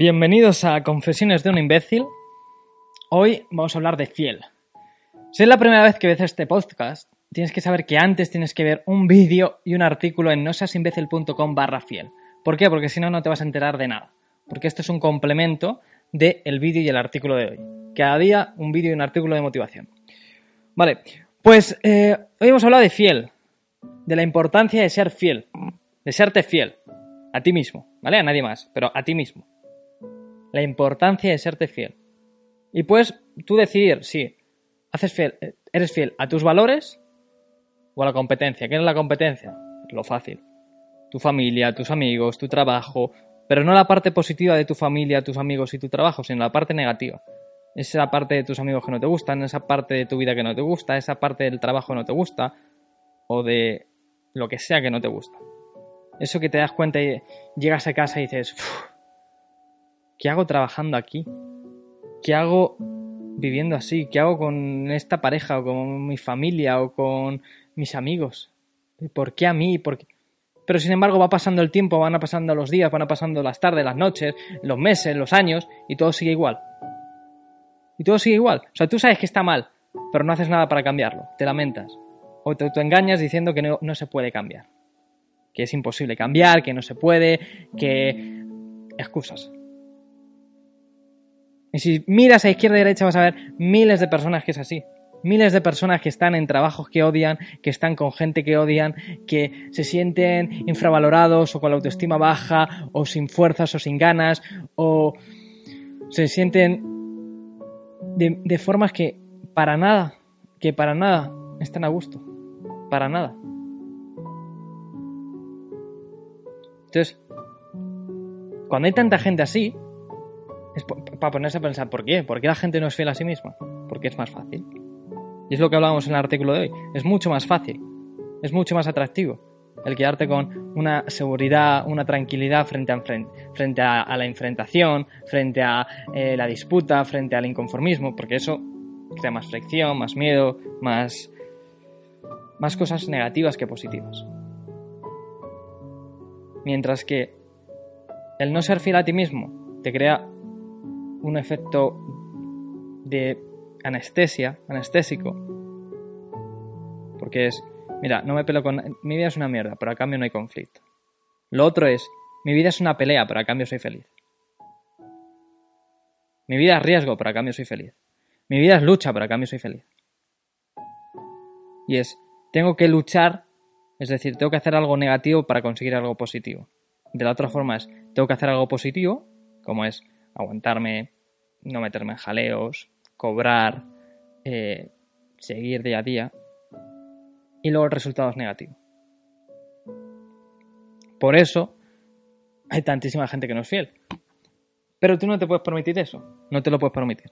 Bienvenidos a Confesiones de un imbécil. Hoy vamos a hablar de fiel. Si es la primera vez que ves este podcast, tienes que saber que antes tienes que ver un vídeo y un artículo en nosasimbécil.com barra fiel. ¿Por qué? Porque si no, no te vas a enterar de nada. Porque esto es un complemento del vídeo y el artículo de hoy. Cada día un vídeo y un artículo de motivación. Vale, pues eh, hoy hemos hablado de fiel, de la importancia de ser fiel, de serte fiel a ti mismo, ¿vale? A nadie más, pero a ti mismo la importancia de serte fiel. Y puedes tú decidir si haces fiel, eres fiel a tus valores o a la competencia. ¿Qué es la competencia? Lo fácil. Tu familia, tus amigos, tu trabajo, pero no la parte positiva de tu familia, tus amigos y tu trabajo, sino la parte negativa. Esa parte de tus amigos que no te gustan, esa parte de tu vida que no te gusta, esa parte del trabajo que no te gusta, o de lo que sea que no te gusta. Eso que te das cuenta y llegas a casa y dices, ¿qué hago trabajando aquí? ¿Qué hago viviendo así? ¿Qué hago con esta pareja o con mi familia o con mis amigos? ¿Por qué a mí? ¿Por Pero sin embargo va pasando el tiempo, van pasando los días, van pasando las tardes, las noches, los meses, los años y todo sigue igual. Y todo sigue igual. O sea, tú sabes que está mal, pero no haces nada para cambiarlo. Te lamentas. O te, engañas diciendo que no se puede cambiar. Que es imposible cambiar, que no se puede, que... excusas. Y si miras a izquierda y derecha vas a ver miles de personas que es así. Miles de personas que están en trabajos que odian, que están con gente que odian, que se sienten infravalorados o con la autoestima baja, o sin fuerzas o sin ganas, o se sienten de, de formas que para nada, que para nada están a gusto. Para nada. Entonces, cuando hay tanta gente así, es para ponerse a pensar, ¿por qué? ¿Por qué la gente no es fiel a sí misma? Porque es más fácil. Y es lo que hablábamos en el artículo de hoy. Es mucho más fácil. Es mucho más atractivo el quedarte con una seguridad, una tranquilidad frente a, la enfrentación, frente a eh, la disputa, frente al inconformismo, porque eso crea más fricción, más miedo, más, más cosas negativas que positivas. Mientras que el no ser fiel a ti mismo te crea un efecto de anestesia, anestésico. Porque es, mira, no me pelo con... Mi vida es una mierda, pero a cambio no hay conflicto. Lo otro es, mi vida es una pelea, pero a cambio soy feliz. Mi vida es riesgo, pero a cambio soy feliz. Mi vida es lucha, pero a cambio soy feliz. Y es, tengo que luchar, es decir, tengo que hacer algo negativo para conseguir algo positivo. De la otra forma es, tengo que hacer algo positivo, como es, aguantarme, no meterme en jaleos, cobrar, eh, seguir día a día. Y luego el resultado es negativo. Por eso hay tantísima gente que no es fiel. Pero tú no te puedes permitir eso. No te lo puedes permitir.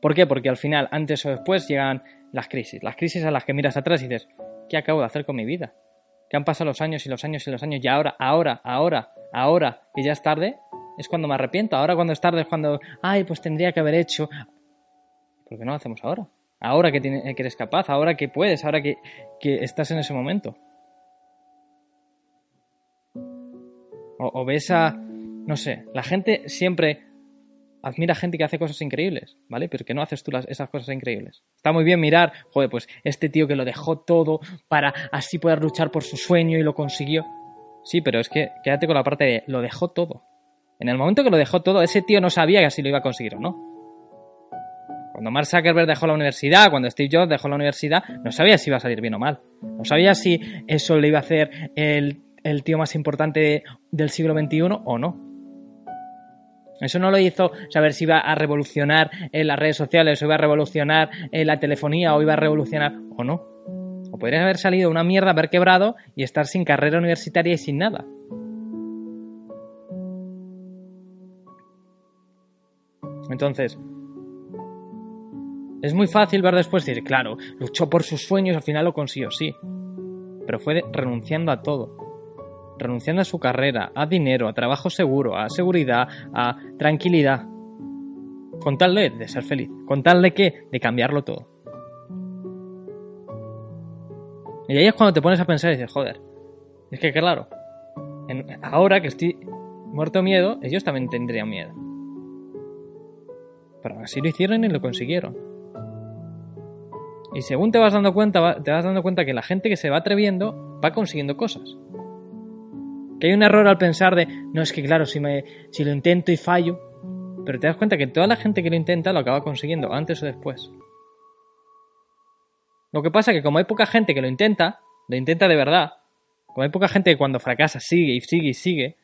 ¿Por qué? Porque al final, antes o después, llegan las crisis. Las crisis a las que miras atrás y dices, ¿qué acabo de hacer con mi vida? ¿Qué han pasado los años y los años y los años y ahora, ahora, ahora, ahora, y ya es tarde? Es cuando me arrepiento. Ahora cuando es tarde es cuando, ay, pues tendría que haber hecho. ¿Por qué no lo hacemos ahora? Ahora que, que eres capaz, ahora que puedes, ahora que, que estás en ese momento. O, o, ves a, no sé, la gente siempre admira a gente que hace cosas increíbles, ¿vale? Pero que no haces tú las, esas cosas increíbles. Está muy bien mirar, joder, pues este tío que lo dejó todo para así poder luchar por su sueño y lo consiguió. Sí, pero es que quédate con la parte de lo dejó todo. En el momento que lo dejó todo, ese tío no sabía que así lo iba a conseguir o no. Cuando Mark Zuckerberg dejó la universidad, cuando Steve Jobs dejó la universidad, no sabía si iba a salir bien o mal. No sabía si eso le iba a hacer el, tío más importante del siglo XXI o no. Eso no lo hizo saber si iba a revolucionar en las redes sociales, o iba a revolucionar en la telefonía, o iba a revolucionar o no. O podría haber salido una mierda, haber quebrado y estar sin carrera universitaria y sin nada. Entonces, es muy fácil ver después decir, claro, luchó por sus sueños, al final lo consiguió, sí. Pero fue renunciando a todo. Renunciando a su carrera, a dinero, a trabajo seguro, a seguridad, a tranquilidad. Con tal de, de ser feliz. Con tal de qué? De cambiarlo todo. Y ahí es cuando te pones a pensar y dices, joder, es que claro, ahora que estoy muerto miedo, ellos también tendrían miedo. Pero así lo hicieron y lo consiguieron. Y según te vas dando cuenta, te vas dando cuenta que la gente que se va atreviendo va consiguiendo cosas. Que hay un error al pensar de, no es que claro, si, me, si lo intento y fallo, pero te das cuenta que toda la gente que lo intenta lo acaba consiguiendo, antes o después. Lo que pasa es que como hay poca gente que lo intenta, lo intenta de verdad, como hay poca gente que cuando fracasa sigue y sigue y sigue,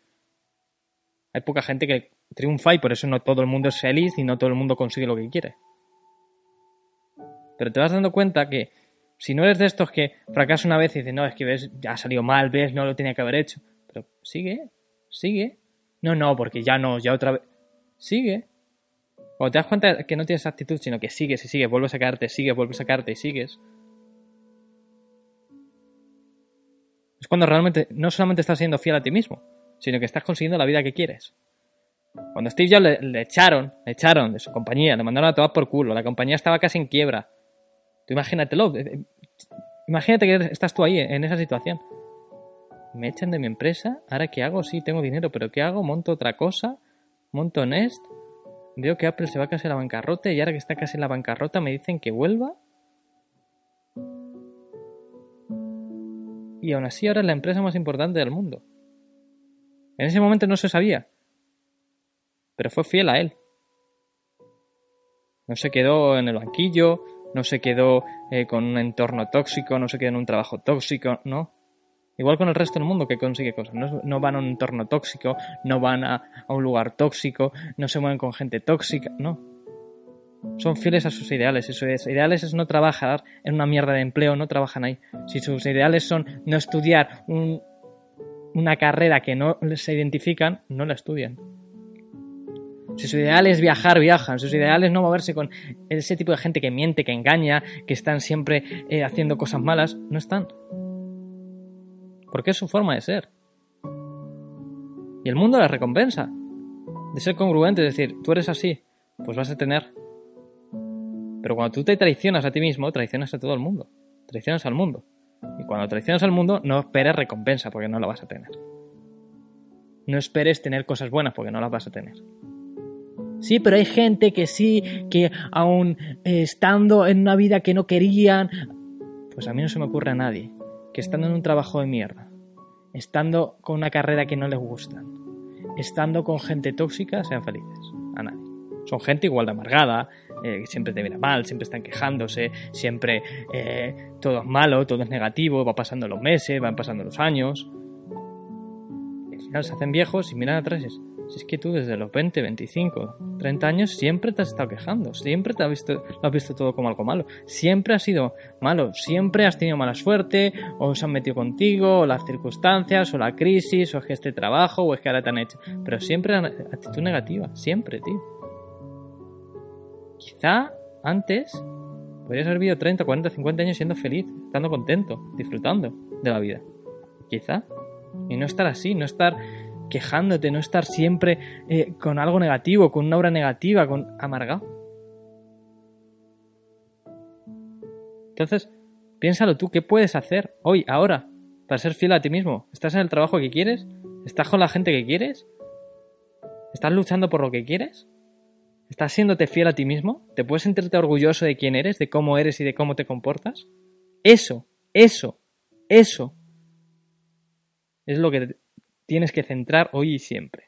hay poca gente que triunfa y por eso no todo el mundo es feliz y no todo el mundo consigue lo que quiere. Pero te vas dando cuenta que si no eres de estos que fracasa una vez y dices, no, es que ves, ya ha salido mal, ves, no lo tenía que haber hecho. Pero sigue, sigue. No, no, porque ya no, ya otra vez. Sigue. Cuando te das cuenta que no tienes actitud, sino que sigues y sigues, vuelves a caerte, sigues, vuelves a caerte y sigues. Es cuando realmente no solamente estás siendo fiel a ti mismo, sino que estás consiguiendo la vida que quieres. Cuando Steve Jobs le, echaron, le echaron de su compañía, le mandaron a tomar por culo, la compañía estaba casi en quiebra. Tú imagínatelo, eh, eh, imagínate que estás tú ahí en esa situación. Me echan de mi empresa, ¿ahora qué hago? Sí, tengo dinero, pero ¿qué hago? Monto otra cosa, monto Nest, veo que Apple se va casi a la bancarrota y ahora que está casi en la bancarrota me dicen que vuelva. Y aún así ahora es la empresa más importante del mundo. En ese momento no se sabía, pero fue fiel a él. No se quedó en el banquillo, no se quedó eh, con un entorno tóxico, no se quedó en un trabajo tóxico, no. Igual con el resto del mundo que consigue cosas. No, van a un entorno tóxico, no van a, a un lugar tóxico, no se mueven con gente tóxica, no. Son fieles a sus ideales. Y sus ideales es no trabajar en una mierda de empleo, no trabajan ahí. Si sus ideales son no estudiar un, una carrera que no se identifican, no la estudian. Si su ideal es viajar, viajan. Sus ideales no moverse con ese tipo de gente que miente, que engaña, que están siempre eh, haciendo cosas malas, no están. Porque es su forma de ser. Y el mundo les recompensa. De ser congruente, es decir, tú eres así, pues vas a tener. Pero cuando tú te traicionas a ti mismo, traicionas a todo el mundo. Traicionas al mundo. Y cuando traicionas al mundo, no esperes recompensa porque no la vas a tener. No esperes tener cosas buenas porque no las vas a tener. Sí, pero hay gente que sí, que aún eh, estando en una vida que no querían, pues a mí no se me ocurre a nadie que estando en un trabajo de mierda, estando con una carrera que no les gusta, estando con gente tóxica, sean felices. A nadie. Son gente igual de amargada, eh, siempre te mira mal, siempre están quejándose, siempre eh, todo es malo, todo es negativo, va pasando los meses, van pasando los años. Y al final se hacen viejos y miran atrás y es, si es que tú desde los 20, 25, 30 años siempre te has estado quejando, siempre te has visto, lo has visto todo como algo malo, siempre has sido malo, siempre has tenido mala suerte, o se han metido contigo, o las circunstancias, o la crisis, o es que este trabajo, o es que ahora te han hecho. Pero siempre actitud negativa, siempre, tío. Quizá antes podrías haber vivido 30, 40, 50 años siendo feliz, estando contento, disfrutando de la vida. Quizá. Y no estar así, no estar quejándote, no estar siempre eh, con algo negativo, con una obra negativa, con amargado. Entonces, piénsalo tú, ¿qué puedes hacer hoy, ahora, para ser fiel a ti mismo? ¿Estás en el trabajo que quieres? ¿Estás con la gente que quieres? ¿Estás luchando por lo que quieres? ¿Estás siéndote fiel a ti mismo? ¿Te puedes sentirte orgulloso de quién eres, de cómo eres y de cómo te comportas? Eso, eso, eso es lo que tienes que centrar hoy y siempre.